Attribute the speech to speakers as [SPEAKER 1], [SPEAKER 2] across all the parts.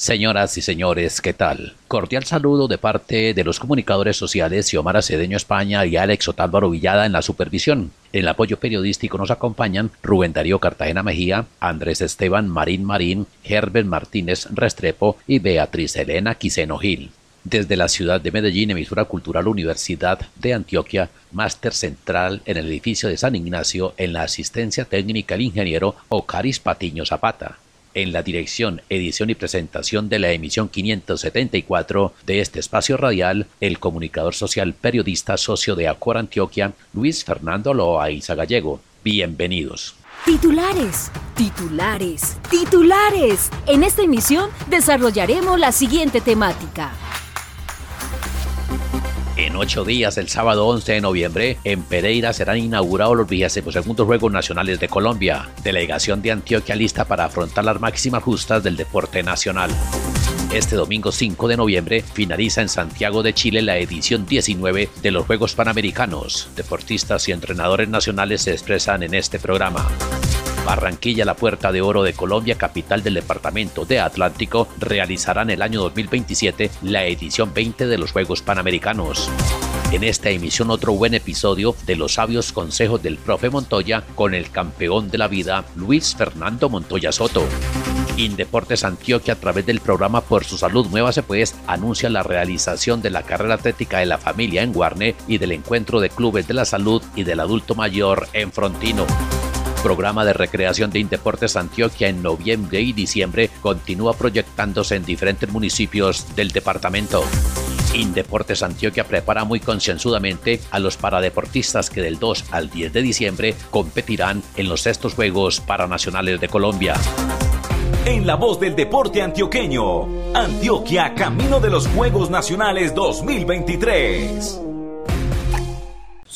[SPEAKER 1] Señoras y señores, ¿qué tal? Cordial saludo de parte de los comunicadores sociales Xiomara Cedeño España y Alex Otálvaro Villada en la supervisión. En el apoyo periodístico nos acompañan Rubén Darío Cartagena Mejía, Andrés Esteban Marín Marín, Herbert Martínez Restrepo y Beatriz Elena Quiseno Gil. Desde la ciudad de Medellín, emisora cultural Universidad de Antioquia, máster central en el edificio de San Ignacio en la asistencia técnica el ingeniero Ocaris Patiño Zapata en la dirección, edición y presentación de la emisión 574 de este espacio radial, el comunicador social periodista socio de Acor Antioquia, Luis Fernando Loaiza Gallego. Bienvenidos.
[SPEAKER 2] Titulares, titulares, titulares. En esta emisión desarrollaremos la siguiente temática.
[SPEAKER 1] En ocho días, el sábado 11 de noviembre, en Pereira serán inaugurados los 22 Juegos Nacionales de Colombia. Delegación de Antioquia lista para afrontar las máximas justas del deporte nacional. Este domingo 5 de noviembre finaliza en Santiago de Chile la edición 19 de los Juegos Panamericanos. Deportistas y entrenadores nacionales se expresan en este programa. Barranquilla, la Puerta de Oro de Colombia, capital del departamento de Atlántico, realizarán el año 2027 la edición 20 de los Juegos Panamericanos. En esta emisión otro buen episodio de los sabios consejos del profe Montoya con el campeón de la vida Luis Fernando Montoya Soto. Indeportes Antioquia a través del programa Por su Salud Muévase Pues anuncia la realización de la carrera atlética de la familia en Guarne y del encuentro de clubes de la salud y del adulto mayor en Frontino programa de recreación de Indeportes Antioquia en noviembre y diciembre continúa proyectándose en diferentes municipios del departamento. Indeportes Antioquia prepara muy concienzudamente a los paradeportistas que del 2 al 10 de diciembre competirán en los sextos Juegos Paranacionales de Colombia.
[SPEAKER 3] En la voz del deporte antioqueño, Antioquia Camino de los Juegos Nacionales 2023.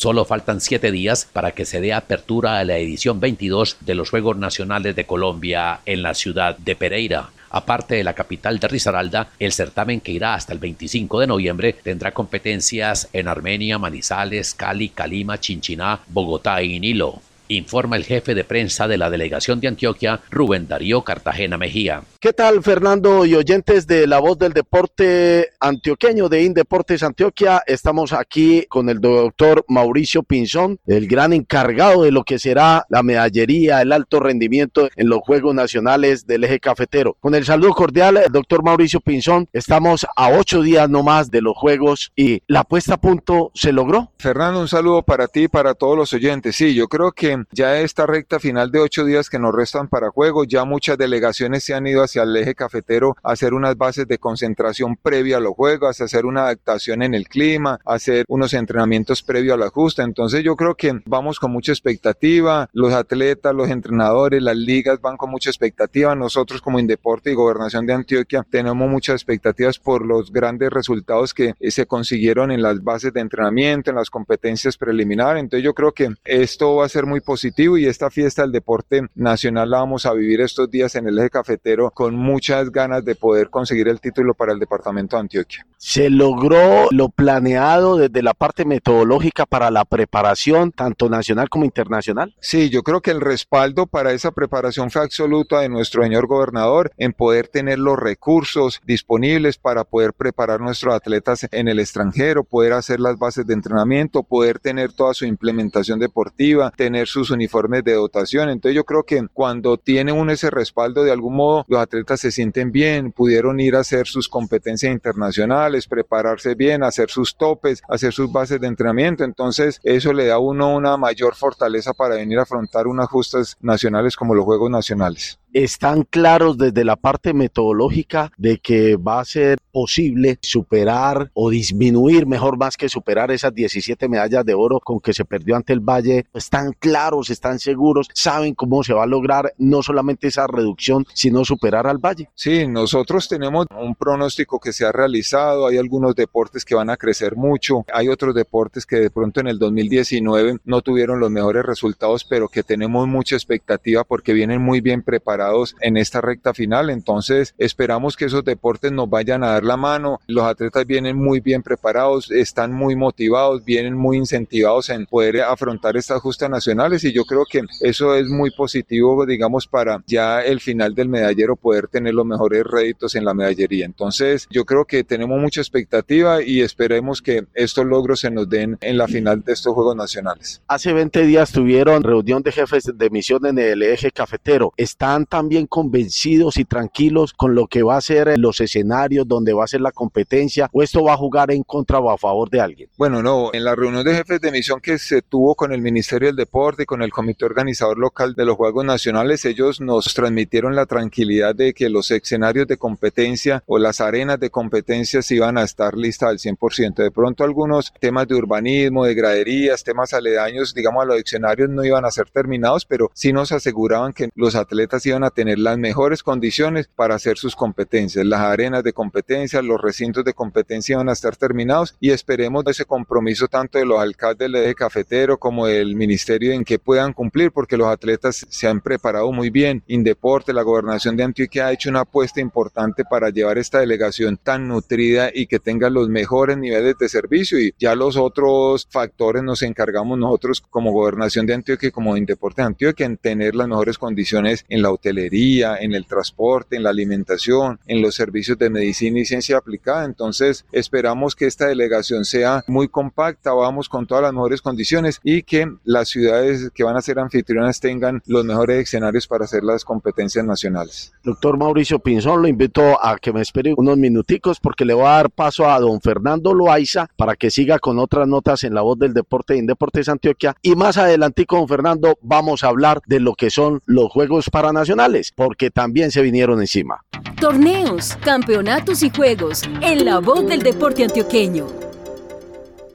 [SPEAKER 1] Solo faltan siete días para que se dé apertura a la edición 22 de los Juegos Nacionales de Colombia en la ciudad de Pereira. Aparte de la capital de Risaralda, el certamen que irá hasta el 25 de noviembre tendrá competencias en Armenia, Manizales, Cali, Calima, Chinchiná, Bogotá y Nilo informa el jefe de prensa de la delegación de Antioquia, Rubén Darío Cartagena Mejía.
[SPEAKER 4] ¿Qué tal, Fernando y oyentes de La Voz del Deporte Antioqueño de Indeportes Antioquia? Estamos aquí con el doctor Mauricio Pinzón, el gran encargado de lo que será la medallería, el alto rendimiento en los Juegos Nacionales del Eje Cafetero. Con el saludo cordial, doctor Mauricio Pinzón, estamos a ocho días nomás de los Juegos y la puesta a punto se logró.
[SPEAKER 5] Fernando, un saludo para ti y para todos los oyentes. Sí, yo creo que ya esta recta final de ocho días que nos restan para juego, ya muchas delegaciones se han ido hacia el eje cafetero a hacer unas bases de concentración previa a los juegos, a hacer una adaptación en el clima, a hacer unos entrenamientos previo a la justa. Entonces yo creo que vamos con mucha expectativa, los atletas, los entrenadores, las ligas van con mucha expectativa. Nosotros como Indeporte y Gobernación de Antioquia tenemos muchas expectativas por los grandes resultados que se consiguieron en las bases de entrenamiento, en las competencias preliminares. Entonces yo creo que esto va a ser muy positivo y esta fiesta del deporte nacional la vamos a vivir estos días en el eje cafetero con muchas ganas de poder conseguir el título para el departamento de Antioquia.
[SPEAKER 4] Se logró lo planeado desde la parte metodológica para la preparación tanto nacional como internacional.
[SPEAKER 5] Sí, yo creo que el respaldo para esa preparación fue absoluta de nuestro señor gobernador en poder tener los recursos disponibles para poder preparar nuestros atletas en el extranjero, poder hacer las bases de entrenamiento, poder tener toda su implementación deportiva, tener sus uniformes de dotación. Entonces yo creo que cuando tiene uno ese respaldo de algún modo, los atletas se sienten bien, pudieron ir a hacer sus competencias internacionales, prepararse bien, hacer sus topes, hacer sus bases de entrenamiento. Entonces eso le da a uno una mayor fortaleza para venir a afrontar unas justas nacionales como los Juegos Nacionales.
[SPEAKER 4] Están claros desde la parte metodológica de que va a ser posible superar o disminuir, mejor más que superar esas 17 medallas de oro con que se perdió ante el Valle. Están claros, están seguros, saben cómo se va a lograr no solamente esa reducción, sino superar al Valle.
[SPEAKER 5] Sí, nosotros tenemos un pronóstico que se ha realizado, hay algunos deportes que van a crecer mucho, hay otros deportes que de pronto en el 2019 no tuvieron los mejores resultados, pero que tenemos mucha expectativa porque vienen muy bien preparados en esta recta final, entonces esperamos que esos deportes nos vayan a dar la mano, los atletas vienen muy bien preparados, están muy motivados, vienen muy incentivados en poder afrontar estas justas nacionales y yo creo que eso es muy positivo, digamos, para ya el final del medallero poder tener los mejores réditos en la medallería. Entonces, yo creo que tenemos mucha expectativa y esperemos que estos logros se nos den en la final de estos Juegos Nacionales.
[SPEAKER 4] Hace 20 días tuvieron reunión de jefes de misión en el eje cafetero. ¿Están también convencidos y tranquilos con lo que va a ser los escenarios donde va a ser la competencia o esto va a jugar en contra o a favor de alguien?
[SPEAKER 5] Bueno, no, en la reunión de jefes de misión que se tuvo con el Ministerio del Deporte y con el comité organizador local de los Juegos Nacionales, ellos nos transmitieron la tranquilidad de que los escenarios de competencia o las arenas de competencia iban a estar listas al 100%. De pronto algunos temas de urbanismo, de graderías, temas aledaños, digamos a los escenarios no iban a ser terminados, pero sí nos aseguraban que los atletas iban a tener las mejores condiciones para hacer sus competencias. Las arenas de competencia, los recintos de competencia iban a estar terminados y esperemos ese compromiso tanto de los alcaldes del eje cafetero como del ministerio en que puedan cumplir porque los atletas se han preparado muy bien. Indeporte, la gobernación de Antioquia ha hecho una apuesta importante para llevar esta delegación tan nutrida y que tenga los mejores niveles de servicio y ya los otros factores nos encargamos nosotros como gobernación de Antioquia y como Indeporte de Antioquia en tener las mejores condiciones en la hotelería, en el transporte, en la alimentación, en los servicios de medicina y ciencia aplicada. Entonces esperamos que esta delegación sea muy compacta, vamos con todas las mejores condiciones y que las ciudades que van a ser anfitrionas tengan los mejores escenarios para hacer las competencias nacionales.
[SPEAKER 4] Doctor Mauricio Pinzón, lo invito a que me espere unos minuticos porque le voy a dar paso a don Fernando Loaiza para que siga con otras notas en la voz del deporte en Deportes Antioquia y más adelante con Fernando vamos a hablar de lo que son los Juegos Paranacionales porque también se vinieron encima.
[SPEAKER 2] Torneos, campeonatos y juegos en la voz del deporte antioqueño.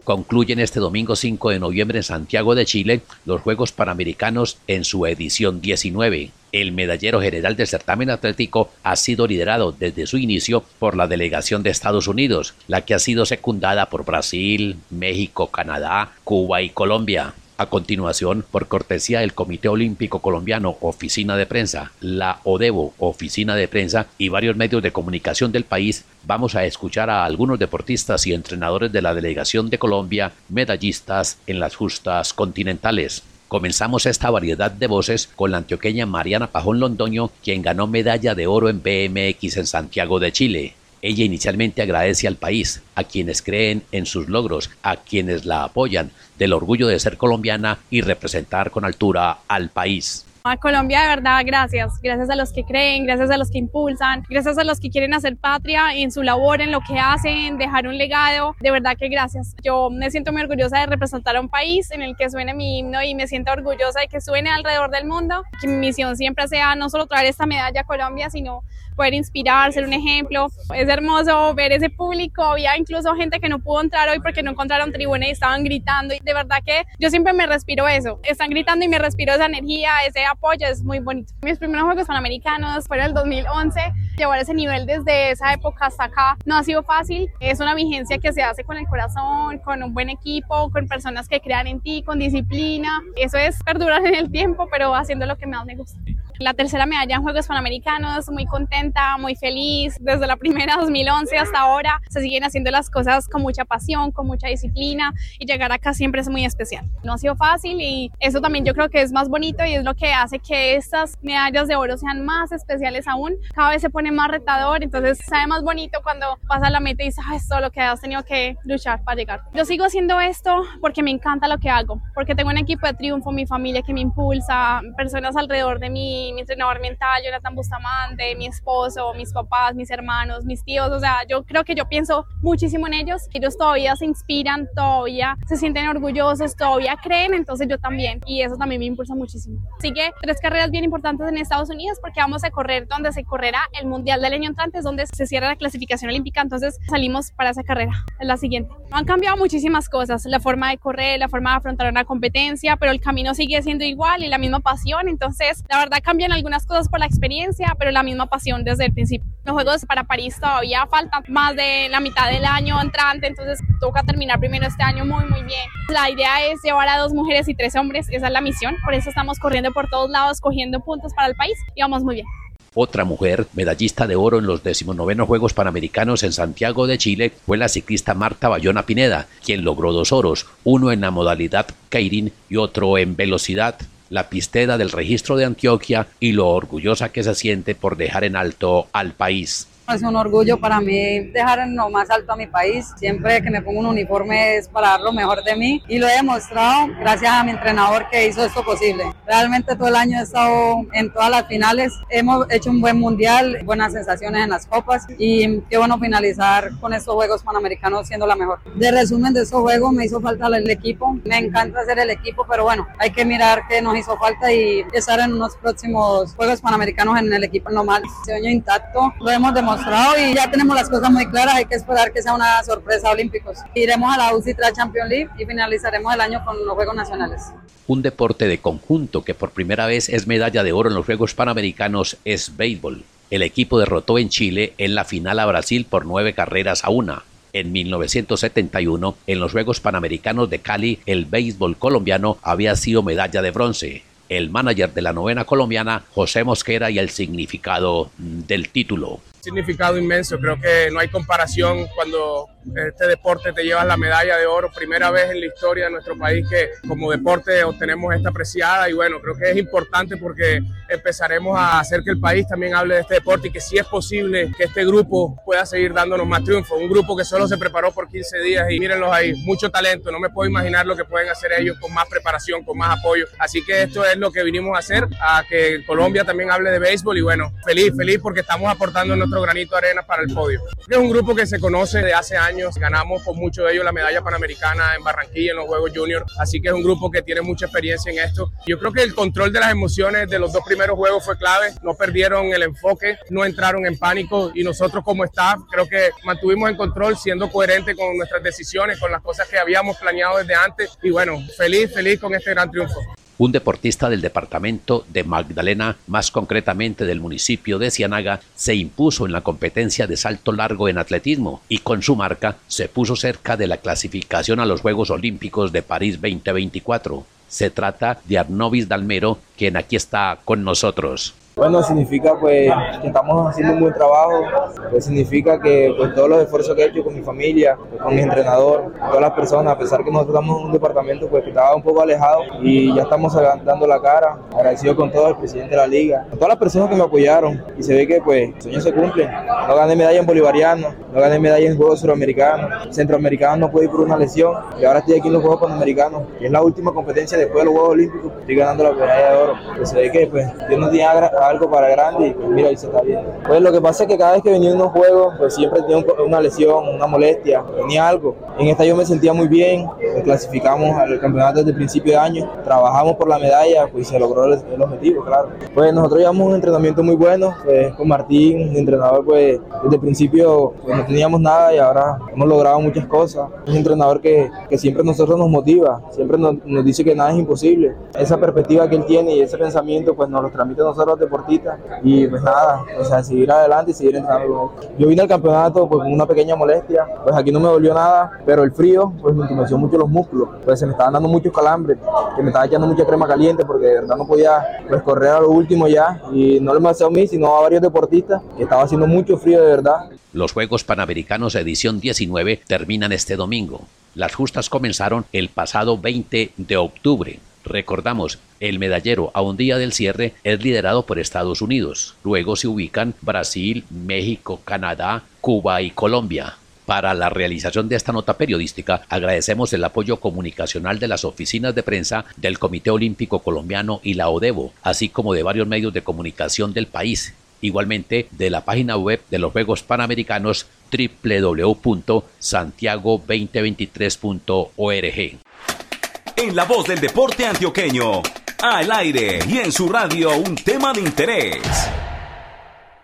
[SPEAKER 1] Concluyen este domingo 5 de noviembre en Santiago de Chile los Juegos Panamericanos en su edición 19. El medallero general del certamen atlético ha sido liderado desde su inicio por la delegación de Estados Unidos, la que ha sido secundada por Brasil, México, Canadá, Cuba y Colombia. A continuación, por cortesía del Comité Olímpico Colombiano, Oficina de Prensa, la ODEBO, Oficina de Prensa y varios medios de comunicación del país, vamos a escuchar a algunos deportistas y entrenadores de la delegación de Colombia, medallistas en las justas continentales. Comenzamos esta variedad de voces con la antioqueña Mariana Pajón Londoño, quien ganó medalla de oro en BMX en Santiago de Chile. Ella inicialmente agradece al país, a quienes creen en sus logros, a quienes la apoyan, del orgullo de ser colombiana y representar con altura al país.
[SPEAKER 6] A Colombia, de verdad, gracias. Gracias a los que creen, gracias a los que impulsan, gracias a los que quieren hacer patria en su labor, en lo que hacen, dejar un legado. De verdad que gracias. Yo me siento muy orgullosa de representar a un país en el que suene mi himno y me siento orgullosa de que suene alrededor del mundo. Que mi misión siempre sea no solo traer esta medalla a Colombia, sino poder inspirar, ser un ejemplo. Es hermoso ver ese público. Había incluso gente que no pudo entrar hoy porque no encontraron tribuna y estaban gritando. Y de verdad que yo siempre me respiro eso. Están gritando y me respiro esa energía, ese apoyo, es muy bonito. Mis primeros Juegos Panamericanos fueron el 2011. Llevar ese nivel desde esa época hasta acá no ha sido fácil. Es una vigencia que se hace con el corazón, con un buen equipo, con personas que crean en ti, con disciplina. Eso es perdurar en el tiempo, pero haciendo lo que más me gusta. La tercera medalla en Juegos Panamericanos, muy contenta, muy feliz. Desde la primera 2011 hasta ahora se siguen haciendo las cosas con mucha pasión, con mucha disciplina y llegar acá siempre es muy especial. No ha sido fácil y eso también yo creo que es más bonito y es lo que hace que estas medallas de oro sean más especiales aún. Cada vez se pone más retador, entonces sabe más bonito cuando pasa la meta y sabes todo lo que has tenido que luchar para llegar. Yo sigo haciendo esto porque me encanta lo que hago, porque tengo un equipo de triunfo, mi familia que me impulsa, personas alrededor de mí mi entrenador mental, Jonathan Bustamante, mi esposo mis papás, mis hermanos, mis tíos, o sea, yo creo que yo pienso muchísimo en ellos, ellos todavía se inspiran, todavía se sienten orgullosos, todavía creen, entonces yo también, y eso también me impulsa muchísimo. Así que tres carreras bien importantes en Estados Unidos porque vamos a correr donde se correrá el Mundial del año entrante, donde se cierra la clasificación olímpica, entonces salimos para esa carrera, es la siguiente. Han cambiado muchísimas cosas, la forma de correr, la forma de afrontar una competencia, pero el camino sigue siendo igual y la misma pasión, entonces la verdad cambian algunas cosas por la experiencia, pero la misma pasión desde el principio. Los Juegos para París todavía faltan más de la mitad del año entrante, entonces toca terminar primero este año muy muy bien. La idea es llevar a dos mujeres y tres hombres, esa es la misión, por eso estamos corriendo por todos lados, cogiendo puntos para el país y vamos muy bien.
[SPEAKER 1] Otra mujer, medallista de oro en los 19 Juegos Panamericanos en Santiago de Chile, fue la ciclista Marta Bayona Pineda, quien logró dos oros, uno en la modalidad Keirin y otro en velocidad la pistera del registro de Antioquia y lo orgullosa que se siente por dejar en alto al país.
[SPEAKER 7] Es un orgullo para mí dejar en lo más alto a mi país. Siempre que me pongo un uniforme es para dar lo mejor de mí y lo he demostrado gracias a mi entrenador que hizo esto posible. Realmente todo el año he estado en todas las finales. Hemos hecho un buen mundial, buenas sensaciones en las copas y qué bueno finalizar con estos Juegos Panamericanos siendo la mejor. De resumen de estos Juegos me hizo falta el equipo. Me encanta hacer el equipo, pero bueno, hay que mirar qué nos hizo falta y estar en unos próximos Juegos Panamericanos en el equipo normal. Sueño intacto, lo hemos demostrado y ya tenemos las cosas muy claras, hay que esperar que sea una sorpresa olímpicos. Iremos a la UCITRA Champions League y finalizaremos el año con los Juegos Nacionales.
[SPEAKER 1] Un deporte de conjunto que por primera vez es medalla de oro en los Juegos Panamericanos es béisbol. El equipo derrotó en Chile en la final a Brasil por nueve carreras a una. En 1971, en los Juegos Panamericanos de Cali, el béisbol colombiano había sido medalla de bronce. El manager de la novena colombiana, José Mosquera, y el significado del título
[SPEAKER 8] significado inmenso. Creo que no hay comparación cuando este deporte te lleva la medalla de oro, primera vez en la historia de nuestro país que como deporte obtenemos esta apreciada y bueno, creo que es importante porque empezaremos a hacer que el país también hable de este deporte y que si es posible que este grupo pueda seguir dándonos más triunfos. Un grupo que solo se preparó por 15 días y mírenlos ahí, mucho talento, no me puedo imaginar lo que pueden hacer ellos con más preparación, con más apoyo. Así que esto es lo que vinimos a hacer, a que Colombia también hable de béisbol y bueno, feliz, feliz porque estamos aportando nuestro granito de arena para el podio. Es un grupo que se conoce de hace años, ganamos con mucho de ellos la medalla panamericana en Barranquilla en los Juegos Junior, así que es un grupo que tiene mucha experiencia en esto. Yo creo que el control de las emociones de los dos primeros juegos fue clave, no perdieron el enfoque, no entraron en pánico y nosotros como staff creo que mantuvimos en control siendo coherentes con nuestras decisiones, con las cosas que habíamos planeado desde antes y bueno, feliz, feliz con este gran triunfo
[SPEAKER 1] un deportista del departamento de Magdalena, más concretamente del municipio de Cianaga, se impuso en la competencia de salto largo en atletismo y con su marca se puso cerca de la clasificación a los Juegos Olímpicos de París 2024. Se trata de Arnovis Dalmero, quien aquí está con nosotros.
[SPEAKER 9] Bueno, significa pues que estamos haciendo un buen trabajo, pues significa que pues todos los esfuerzos que he hecho con mi familia, con mi entrenador, todas las personas, a pesar que nosotros estamos en un departamento pues que estaba un poco alejado y ya estamos dando la cara, agradecido con todo el presidente de la liga, con todas las personas que me apoyaron. Y se ve que pues sueños se cumplen. No gané medalla en bolivariano, no gané medalla en Juegos Suramericanos, Centroamericanos no pude ir por una lesión. Y ahora estoy aquí en los Juegos Panamericanos, que es la última competencia después de los Juegos Olímpicos, estoy ganando la medalla de oro. Pues se ve que pues Dios nos tiene algo para grande y pues mira, ahí se está bien. Pues lo que pasa es que cada vez que venía en unos juegos, pues siempre tenía una lesión, una molestia, tenía algo. En esta yo me sentía muy bien, nos clasificamos al campeonato desde el principio de año, trabajamos por la medalla, pues se logró el, objetivo, claro. Pues nosotros llevamos un entrenamiento muy bueno, pues con Martín, mi entrenador, pues desde el principio pues, no teníamos nada y ahora hemos logrado muchas cosas. Es un entrenador que, que siempre nosotros nos motiva, siempre nos, nos dice que nada es imposible. Esa perspectiva que él tiene y ese pensamiento, pues nos lo transmite a nosotros los deportistas y pues nada, o sea, seguir adelante y seguir entrenando Yo vine al campeonato pues con una pequeña molestia, pues aquí no me volvió nada, pero el frío pues me entumeció mucho los músculos, pues se me estaban dando muchos calambres, que me estaba echando mucha crema caliente porque de verdad no podía pues correr a lo último ya y no le me a mí, sino a varios deportistas que estaba haciendo mucho frío de verdad.
[SPEAKER 1] Los Juegos Panamericanos edición 19 terminan este domingo. Las justas comenzaron el pasado 20 de octubre. Recordamos, el medallero a un día del cierre es liderado por Estados Unidos. Luego se ubican Brasil, México, Canadá, Cuba y Colombia. Para la realización de esta nota periodística agradecemos el apoyo comunicacional de las oficinas de prensa del Comité Olímpico Colombiano y la ODEVO, así como de varios medios de comunicación del país Igualmente de la página web de los Juegos Panamericanos www.santiago2023.org.
[SPEAKER 3] En la voz del deporte antioqueño, al aire y en su radio un tema de interés.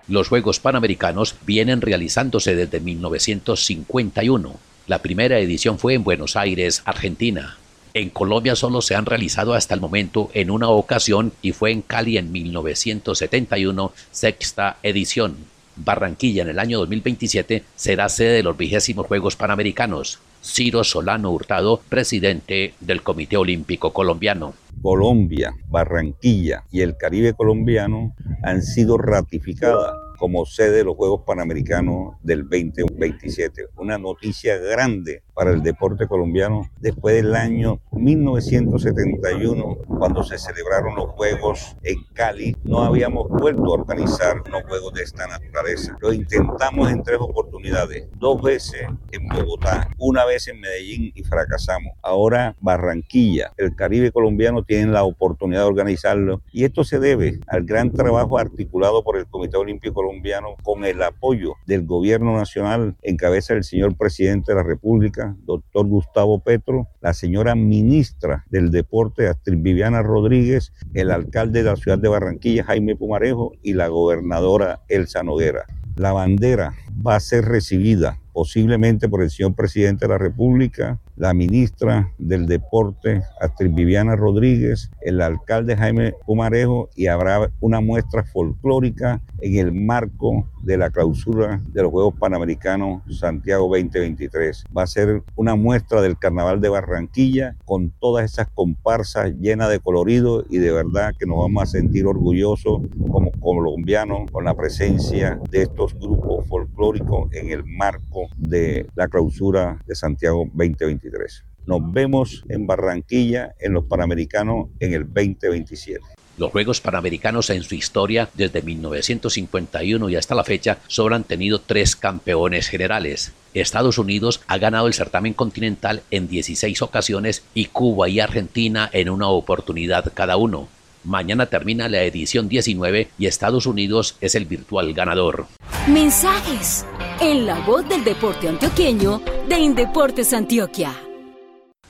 [SPEAKER 1] Los Juegos Panamericanos vienen realizándose desde 1951. La primera edición fue en Buenos Aires, Argentina. En Colombia solo se han realizado hasta el momento en una ocasión y fue en Cali en 1971, sexta edición. Barranquilla en el año 2027 será sede de los vigésimos Juegos Panamericanos. Ciro Solano Hurtado, presidente del Comité Olímpico Colombiano.
[SPEAKER 10] Colombia, Barranquilla y el Caribe colombiano han sido ratificadas como sede de los Juegos Panamericanos del 2027. Una noticia grande para el deporte colombiano después del año 1971, cuando se celebraron los Juegos en Cali. No habíamos vuelto a organizar unos Juegos de esta naturaleza. Lo intentamos en tres oportunidades, dos veces en Bogotá, una vez en Medellín y fracasamos. Ahora Barranquilla, el Caribe colombiano tienen la oportunidad de organizarlo y esto se debe al gran trabajo articulado por el Comité Olímpico Colombiano con el apoyo del gobierno nacional en cabeza del señor presidente de la República doctor Gustavo Petro, la señora ministra del Deporte, Astrid Viviana Rodríguez, el alcalde de la ciudad de Barranquilla, Jaime Pumarejo, y la gobernadora Elsa Noguera. La bandera va a ser recibida posiblemente por el señor presidente de la República, la ministra del Deporte, Astrid Viviana Rodríguez, el alcalde Jaime Pumarejo y habrá una muestra folclórica en el marco de la clausura de los Juegos Panamericanos Santiago 2023. Va a ser una muestra del Carnaval de Barranquilla con todas esas comparsas llenas de colorido y de verdad que nos vamos a sentir orgullosos como colombianos con la presencia de estos grupos folclóricos en el marco de la clausura de Santiago 2023. Nos vemos en Barranquilla en los Panamericanos en el 2027.
[SPEAKER 1] Los Juegos Panamericanos en su historia, desde 1951 y hasta la fecha, solo han tenido tres campeones generales. Estados Unidos ha ganado el certamen continental en 16 ocasiones y Cuba y Argentina en una oportunidad cada uno. Mañana termina la edición 19 y Estados Unidos es el virtual ganador.
[SPEAKER 2] Mensajes en la voz del deporte antioqueño de Indeportes Antioquia.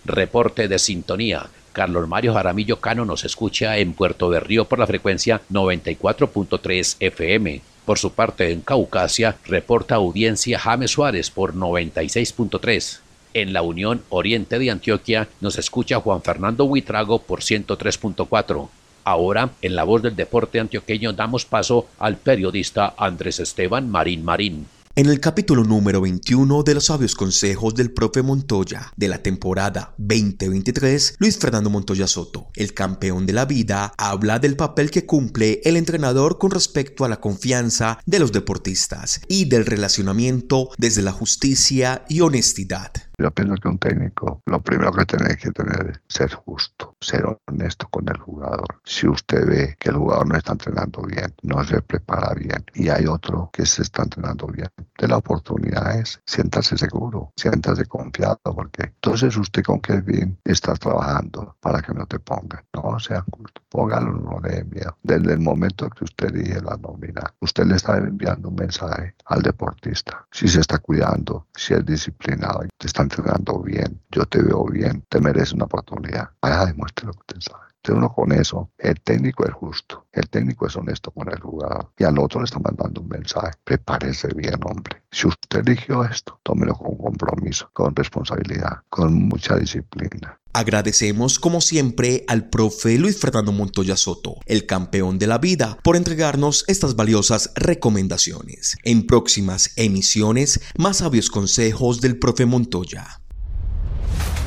[SPEAKER 1] Reporte de sintonía. Carlos Mario Jaramillo Cano nos escucha en Puerto de Río por la frecuencia 94.3 FM. Por su parte, en Caucasia, reporta audiencia James Suárez por 96.3. En la Unión Oriente de Antioquia nos escucha Juan Fernando Huitrago por 103.4. Ahora, en la voz del deporte antioqueño, damos paso al periodista Andrés Esteban Marín Marín.
[SPEAKER 11] En el capítulo número 21 de los sabios consejos del profe Montoya de la temporada 2023, Luis Fernando Montoya Soto, el campeón de la vida, habla del papel que cumple el entrenador con respecto a la confianza de los deportistas y del relacionamiento desde la justicia y honestidad.
[SPEAKER 12] Yo pienso que un técnico lo primero que tiene que tener es ser justo, ser honesto con el jugador. Si usted ve que el jugador no está entrenando bien, no se prepara bien y hay otro que se está entrenando bien, de la oportunidad es siéntase seguro, siéntase confiado, porque entonces usted con qué bien está trabajando para que no te pongan. No sea justo, póngalo, no le miedo. Desde el momento que usted dije la nómina, usted le está enviando un mensaje al deportista. Si se está cuidando, si es disciplinado, te está entrenando bien, yo te veo bien, te mereces una oportunidad. Vaya, demuestre lo que usted sabe. Uno con eso, el técnico es justo, el técnico es honesto con el jugador y al otro le está mandando un mensaje, prepárese bien hombre. Si usted eligió esto, tómelo con compromiso, con responsabilidad, con mucha disciplina.
[SPEAKER 11] Agradecemos como siempre al profe Luis Fernando Montoya Soto, el campeón de la vida, por entregarnos estas valiosas recomendaciones. En próximas emisiones, más sabios consejos del profe Montoya.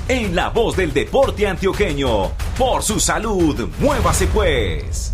[SPEAKER 3] En la voz del deporte antioqueño, por su salud, muévase pues.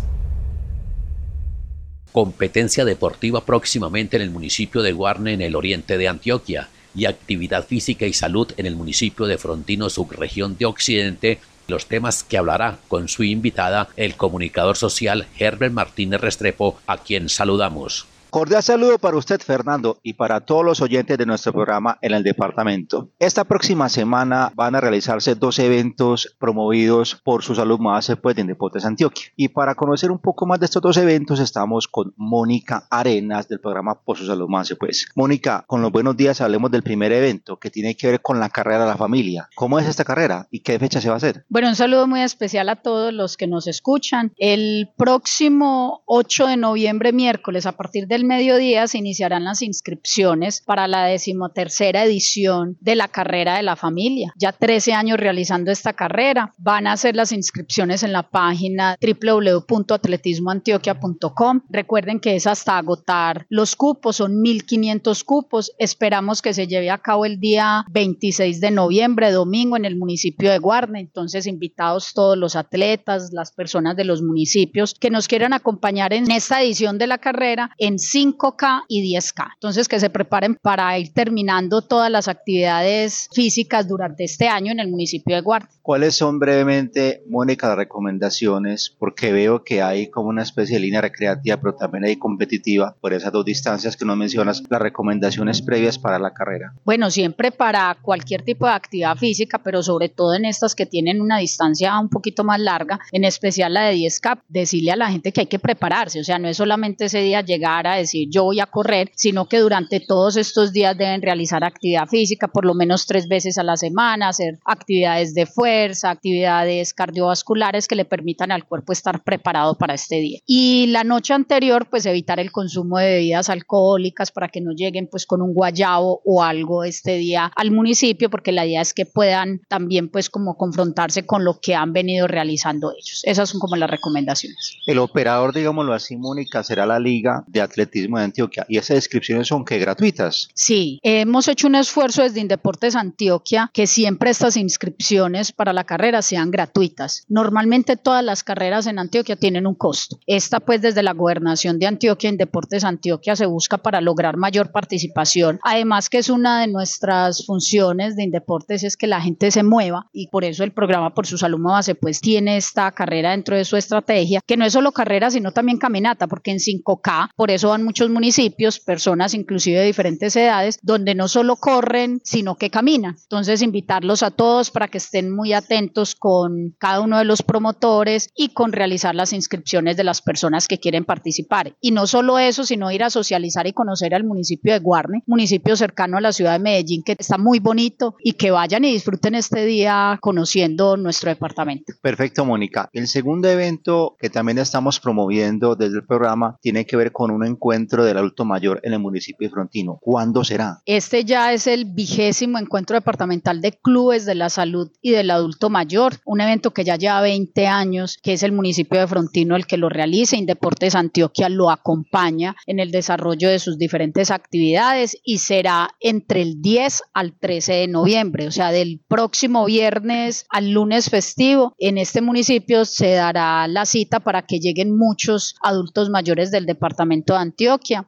[SPEAKER 1] Competencia deportiva próximamente en el municipio de Guarne en el oriente de Antioquia y actividad física y salud en el municipio de Frontino, subregión de Occidente, los temas que hablará con su invitada el comunicador social Herbert Martínez Restrepo, a quien saludamos.
[SPEAKER 13] Cordial saludo para usted, Fernando, y para todos los oyentes de nuestro programa en el departamento. Esta próxima semana van a realizarse dos eventos promovidos por su salud más pues, en Deportes Antioquia. Y para conocer un poco más de estos dos eventos, estamos con Mónica Arenas del programa Por su salud más pues. Mónica, con los buenos días hablemos del primer evento que tiene que ver con la carrera de la familia. ¿Cómo es esta carrera y qué fecha se va a hacer?
[SPEAKER 14] Bueno, un saludo muy especial a todos los que nos escuchan. El próximo 8 de noviembre, miércoles, a partir del mediodía, se iniciarán las inscripciones para la decimotercera edición de la carrera de la familia. Ya 13 años realizando esta carrera. Van a hacer las inscripciones en la página www.atletismoantioquia.com. Recuerden que es hasta agotar los cupos, son 1.500 cupos. Esperamos que se lleve a cabo el día 26 de noviembre, domingo, en el municipio de Guarne. Entonces, invitados todos los atletas, las personas de los municipios que nos quieran acompañar en esta edición de la carrera en 5K y 10K. Entonces, que se preparen para ir terminando todas las actividades físicas durante este año en el municipio de Guarne.
[SPEAKER 13] ¿Cuáles son brevemente, Mónica, las recomendaciones? Porque veo que hay como una especie de línea recreativa, pero también hay competitiva por esas dos distancias que nos mencionas, las recomendaciones previas para la carrera.
[SPEAKER 14] Bueno, siempre para cualquier tipo de actividad física, pero sobre todo en estas que tienen una distancia un poquito más larga, en especial la de 10K, decirle a la gente que hay que prepararse, o sea, no es solamente ese día llegar a decir yo voy a correr, sino que durante todos estos días deben realizar actividad física por lo menos tres veces a la semana, hacer actividades de fuerza, actividades cardiovasculares que le permitan al cuerpo estar preparado para este día. Y la noche anterior, pues evitar el consumo de bebidas alcohólicas para que no lleguen pues con un guayabo o algo este día al municipio, porque la idea es que puedan también pues como confrontarse con lo que han venido realizando ellos. Esas son como las recomendaciones.
[SPEAKER 13] El operador, digámoslo así, Mónica, será la Liga de De Antioquia y esas inscripciones son que gratuitas.
[SPEAKER 14] Sí, hemos hecho un esfuerzo desde Indeportes Antioquia que siempre estas inscripciones para la carrera sean gratuitas. Normalmente todas las carreras en Antioquia tienen un costo. Esta pues desde la gobernación de Antioquia, en Deportes Antioquia, se busca para lograr mayor participación. Además que es una de nuestras funciones de Indeportes es que la gente se mueva y por eso el programa Por su Salud Base pues tiene esta carrera dentro de su estrategia, que no es solo carrera sino también caminata, porque en 5K, por eso van muchos municipios, personas inclusive de diferentes edades, donde no solo corren, sino que caminan. Entonces invitarlos a todos para que estén muy atentos con cada uno de los promotores y con realizar las inscripciones de las personas que quieren participar. Y no solo eso, sino ir a socializar y conocer al municipio de Guarne, municipio cercano a la ciudad de Medellín, que está muy bonito y que vayan y disfruten este día conociendo nuestro departamento.
[SPEAKER 13] Perfecto, Mónica. El segundo evento que también estamos promoviendo desde el programa tiene que ver con un encuentro del adulto mayor en el municipio de Frontino. ¿Cuándo será?
[SPEAKER 14] Este ya es el vigésimo encuentro departamental de clubes de la salud y del adulto mayor, un evento que ya lleva 20 años, que es el municipio de Frontino el que lo realiza. Indeportes Antioquia lo acompaña en el desarrollo de sus diferentes actividades y será entre el 10 al 13 de noviembre, o sea, del próximo viernes al lunes festivo. En este municipio se dará la cita para que lleguen muchos adultos mayores del departamento de Antioquia,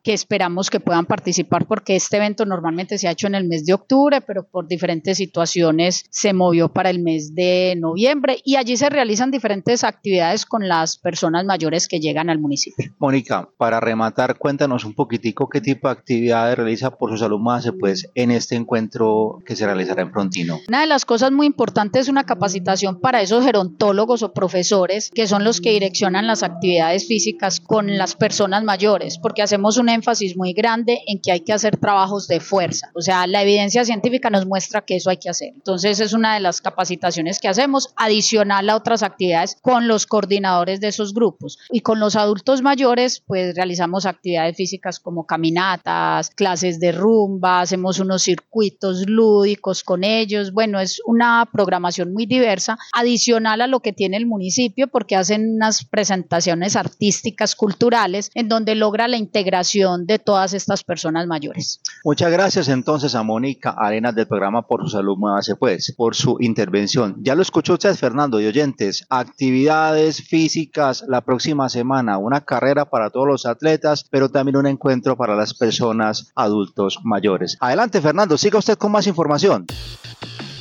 [SPEAKER 14] que esperamos que puedan participar porque este evento normalmente se ha hecho en el mes de octubre, pero por diferentes situaciones se movió para el mes de noviembre y allí se realizan diferentes actividades con las personas mayores que llegan al municipio.
[SPEAKER 13] Mónica, para rematar, cuéntanos un poquitico qué tipo de actividades realiza por su salud más pues en este encuentro que se realizará en Frontino.
[SPEAKER 14] Una de las cosas muy importantes es una capacitación para esos gerontólogos o profesores que son los que direccionan las actividades físicas con las personas mayores, porque hacemos un énfasis muy grande en que hay que hacer trabajos de fuerza. O sea, la evidencia científica nos muestra que eso hay que hacer. Entonces es una de las capacitaciones que hacemos, adicional a otras actividades con los coordinadores de esos grupos. Y con los adultos mayores, pues realizamos actividades físicas como caminatas, clases de rumba, hacemos unos circuitos lúdicos con ellos. Bueno, es una programación muy diversa, adicional a lo que tiene el municipio, porque hacen unas presentaciones artísticas, culturales, en donde logra la integración de todas estas personas mayores.
[SPEAKER 13] Muchas gracias entonces a Mónica Arenas del programa Por su Salud Muévase Pues, por su intervención. Ya lo escuchó usted, Fernando, y oyentes, actividades físicas la próxima semana, una carrera para todos los atletas, pero también un encuentro para las personas adultos mayores. Adelante, Fernando, siga usted con más información.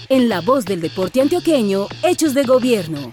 [SPEAKER 2] En la voz del deporte antioqueño, Hechos de Gobierno.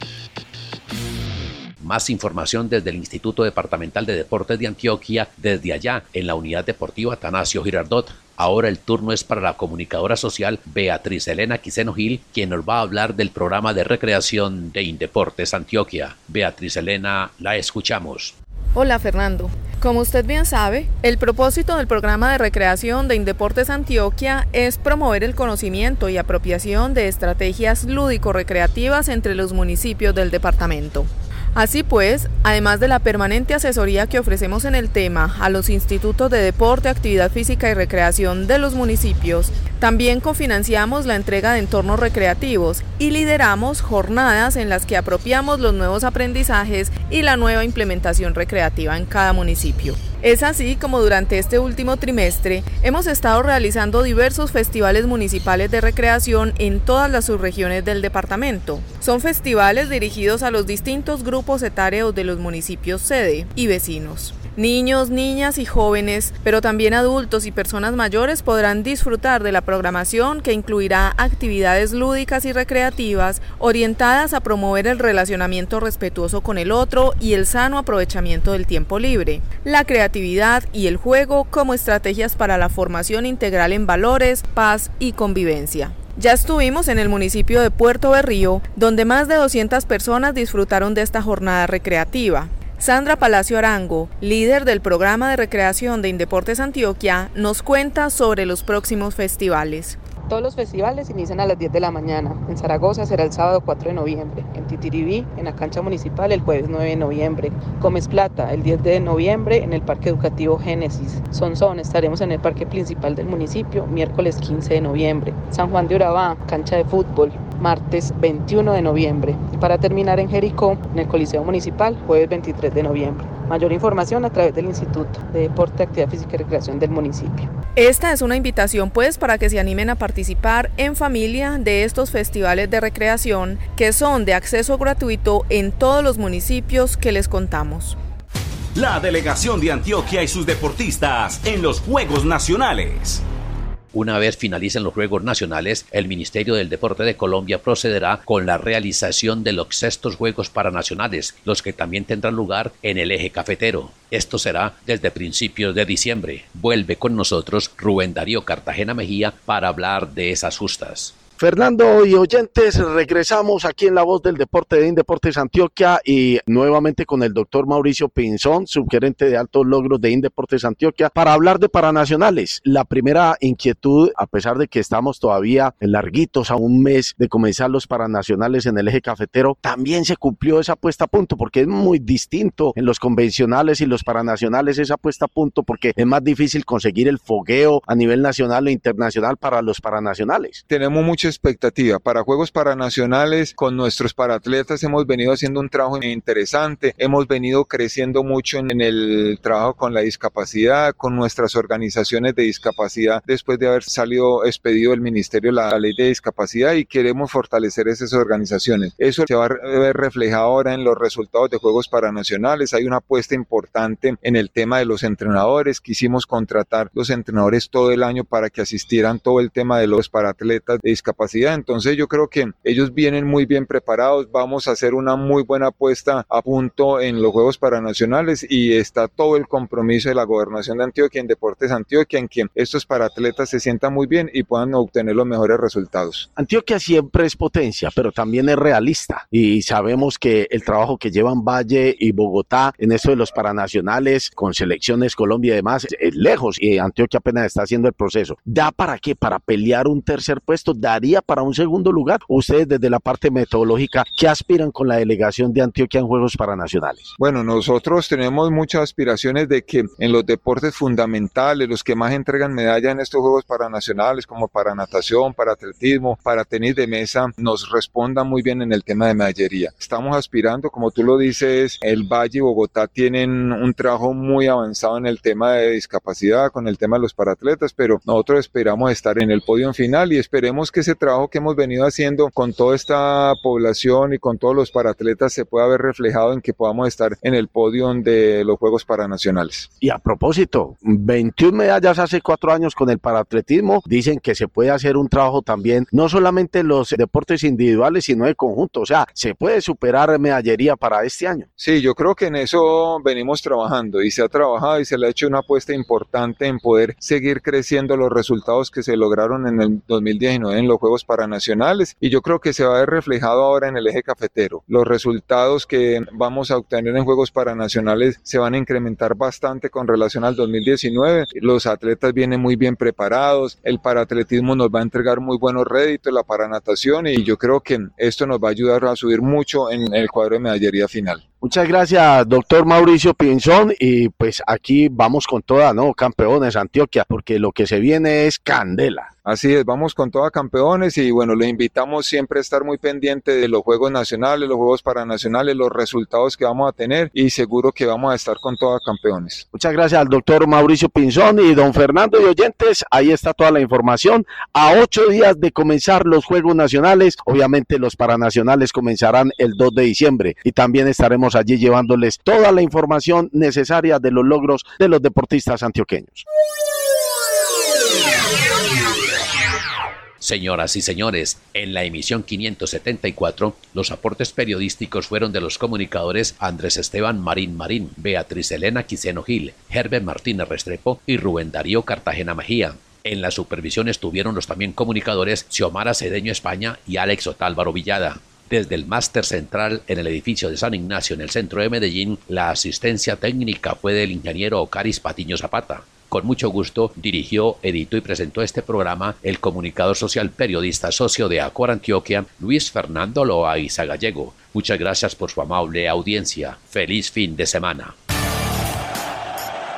[SPEAKER 1] Más información desde el Instituto Departamental de Deportes de Antioquia, desde allá, en la Unidad Deportiva Tanasio Girardot. Ahora el turno es para la comunicadora social Beatriz Elena Quiseno Gil, quien nos va a hablar del programa de recreación de Indeportes Antioquia. Beatriz Elena, la escuchamos.
[SPEAKER 15] Hola Fernando. Como usted bien sabe, el propósito del programa de recreación de Indeportes Antioquia es promover el conocimiento y apropiación de estrategias lúdico-recreativas entre los municipios del departamento. Así pues, además de la permanente asesoría que ofrecemos en el tema a los institutos de deporte, actividad física y recreación de los municipios, también cofinanciamos la entrega de entornos recreativos y lideramos jornadas en las que apropiamos los nuevos aprendizajes y la nueva implementación recreativa en cada municipio. Es así como durante este último trimestre hemos estado realizando diversos festivales municipales de recreación en todas las subregiones del departamento. Son festivales dirigidos a los distintos grupos etarios de los municipios sede y vecinos. Niños, niñas y jóvenes, pero también adultos y personas mayores podrán disfrutar de la programación que incluirá actividades lúdicas y recreativas orientadas a promover el relacionamiento respetuoso con el otro y el sano aprovechamiento del tiempo libre, la creatividad y el juego como estrategias para la formación integral en valores, paz y convivencia. Ya estuvimos en el municipio de Puerto Berrío, donde más de 200 personas disfrutaron de esta jornada recreativa. Sandra Palacio Arango, líder del programa de recreación de Indeportes Antioquia, nos cuenta sobre los próximos festivales.
[SPEAKER 16] Todos los festivales inician a las 10 de la mañana. En Zaragoza será el sábado 4 de noviembre. En Titiribí, en la cancha municipal, el jueves 9 de noviembre. Comes Plata, el 10 de noviembre, en el Parque Educativo Génesis. Sonsón, estaremos en el Parque Principal del municipio, miércoles 15 de noviembre. San Juan de Urabá, cancha de fútbol, martes 21 de noviembre. Y para terminar en Jericó, en el Coliseo Municipal, jueves 23 de noviembre. Mayor información a través del Instituto de Deporte, Actividad Física y Recreación del municipio.
[SPEAKER 15] Esta es una invitación pues para que se animen a participar en familia de estos festivales de recreación que son de acceso gratuito en todos los municipios que les contamos.
[SPEAKER 3] La delegación de Antioquia y sus deportistas en los Juegos Nacionales.
[SPEAKER 1] Una vez finalicen los Juegos Nacionales, el Ministerio del Deporte de Colombia procederá con la realización de los sextos Juegos Paranacionales, los que también tendrán lugar en el eje cafetero. Esto será desde principios de diciembre. Vuelve con nosotros Rubén Darío Cartagena Mejía para hablar de esas justas.
[SPEAKER 4] Fernando y oyentes, regresamos aquí en La Voz del Deporte de Indeportes Antioquia y nuevamente con el doctor Mauricio Pinzón, subgerente de altos logros de Indeportes Antioquia, para hablar de paranacionales. La primera inquietud, a pesar de que estamos todavía larguitos a un mes de comenzar los paranacionales en el eje cafetero, también se cumplió esa puesta a punto porque es muy distinto en los convencionales y los paranacionales esa puesta a punto porque es más difícil conseguir el fogueo a nivel nacional e internacional para los paranacionales.
[SPEAKER 5] Tenemos mucha expectativa. Para Juegos Paranacionales, con nuestros paratletas hemos venido haciendo un trabajo interesante, hemos venido creciendo mucho en el trabajo con la discapacidad, con nuestras organizaciones de discapacidad, después de haber salido expedido el Ministerio la ley de discapacidad y queremos fortalecer esas organizaciones. Eso se va a ver reflejado ahora en los resultados de Juegos Paranacionales. Hay una apuesta importante en el tema de los entrenadores. Quisimos contratar los entrenadores todo el año para que asistieran todo el tema de los paratletas de discapacidad entonces yo creo que ellos vienen muy bien preparados, vamos a hacer una muy buena apuesta a punto en los Juegos Paranacionales y está todo el compromiso de la gobernación de Antioquia en Deportes Antioquia en que estos paratletas se sientan muy bien y puedan obtener los mejores resultados.
[SPEAKER 4] Antioquia siempre es potencia, pero también es realista y sabemos que el trabajo que llevan Valle y Bogotá en esto de los paranacionales con selecciones Colombia y demás es lejos y Antioquia apenas está haciendo el proceso. ¿Da para qué? Para pelear un tercer puesto, para un segundo lugar? Ustedes desde la parte metodológica, ¿qué aspiran con la delegación de Antioquia en Juegos Paranacionales?
[SPEAKER 5] Bueno, nosotros tenemos muchas aspiraciones de que en los deportes fundamentales, los que más entregan medalla en estos Juegos Paranacionales, como para natación, para atletismo, para tenis de mesa, nos respondan muy bien en el tema de medallería. Estamos aspirando, como tú lo dices, el Valle y Bogotá tienen un trabajo muy avanzado en el tema de discapacidad, con el tema de los paratletas, pero nosotros esperamos estar en el podio final y esperemos que ese ese trabajo que hemos venido haciendo con toda esta población y con todos los paratletas se pueda ver reflejado en que podamos estar en el podio de los Juegos Paranacionales.
[SPEAKER 4] Y a propósito, 21 medallas hace cuatro años con el paratletismo, dicen que se puede hacer un trabajo también, no solamente en los deportes individuales, sino de conjunto, o sea, se puede superar medallería para este año.
[SPEAKER 5] Sí, yo creo que en eso venimos trabajando y se ha trabajado y se le ha hecho una apuesta importante en poder seguir creciendo los resultados que se lograron en el 2019 en los Juegos Paranacionales y yo creo que se va a ver reflejado ahora en el eje cafetero. Los resultados que vamos a obtener en Juegos Paranacionales se van a incrementar bastante con relación al 2019. Los atletas vienen muy bien preparados, el paratletismo nos va a entregar muy buenos réditos, la paranatación y yo creo que esto nos va a ayudar a subir mucho en el cuadro de medallería final.
[SPEAKER 4] Muchas gracias, doctor Mauricio Pinzón. Y pues aquí vamos con toda, ¿no? Campeones Antioquia, porque lo que se viene es candela.
[SPEAKER 5] Así es, vamos con toda campeones y bueno, le invitamos siempre a estar muy pendiente de los Juegos Nacionales, los Juegos Paranacionales, los resultados que vamos a tener y seguro que vamos a estar con toda campeones.
[SPEAKER 4] Muchas gracias al doctor Mauricio Pinzón y don Fernando y oyentes. Ahí está toda la información. A ocho días de comenzar los Juegos Nacionales, obviamente los Paranacionales comenzarán el 2 de diciembre y también allí llevándoles toda la información necesaria de los logros de los deportistas antioqueños.
[SPEAKER 1] Señoras y señores, en la emisión 574, los aportes periodísticos fueron de los comunicadores Andrés Esteban Marín Marín, Beatriz Elena Quiseno Gil, Herbert Martínez Restrepo y Rubén Darío Cartagena Mejía. En la supervisión estuvieron los también comunicadores Xiomara Cedeño España y Alex Otálvaro Villada. Desde el máster central en el edificio de San Ignacio en el centro de Medellín, la asistencia técnica fue del ingeniero Ocaris Patiño Zapata. Con mucho gusto dirigió, editó y presentó este programa el comunicador social periodista socio de Acor Antioquia, Luis Fernando Loaiza Gallego. Muchas gracias por su amable audiencia. Feliz fin de semana.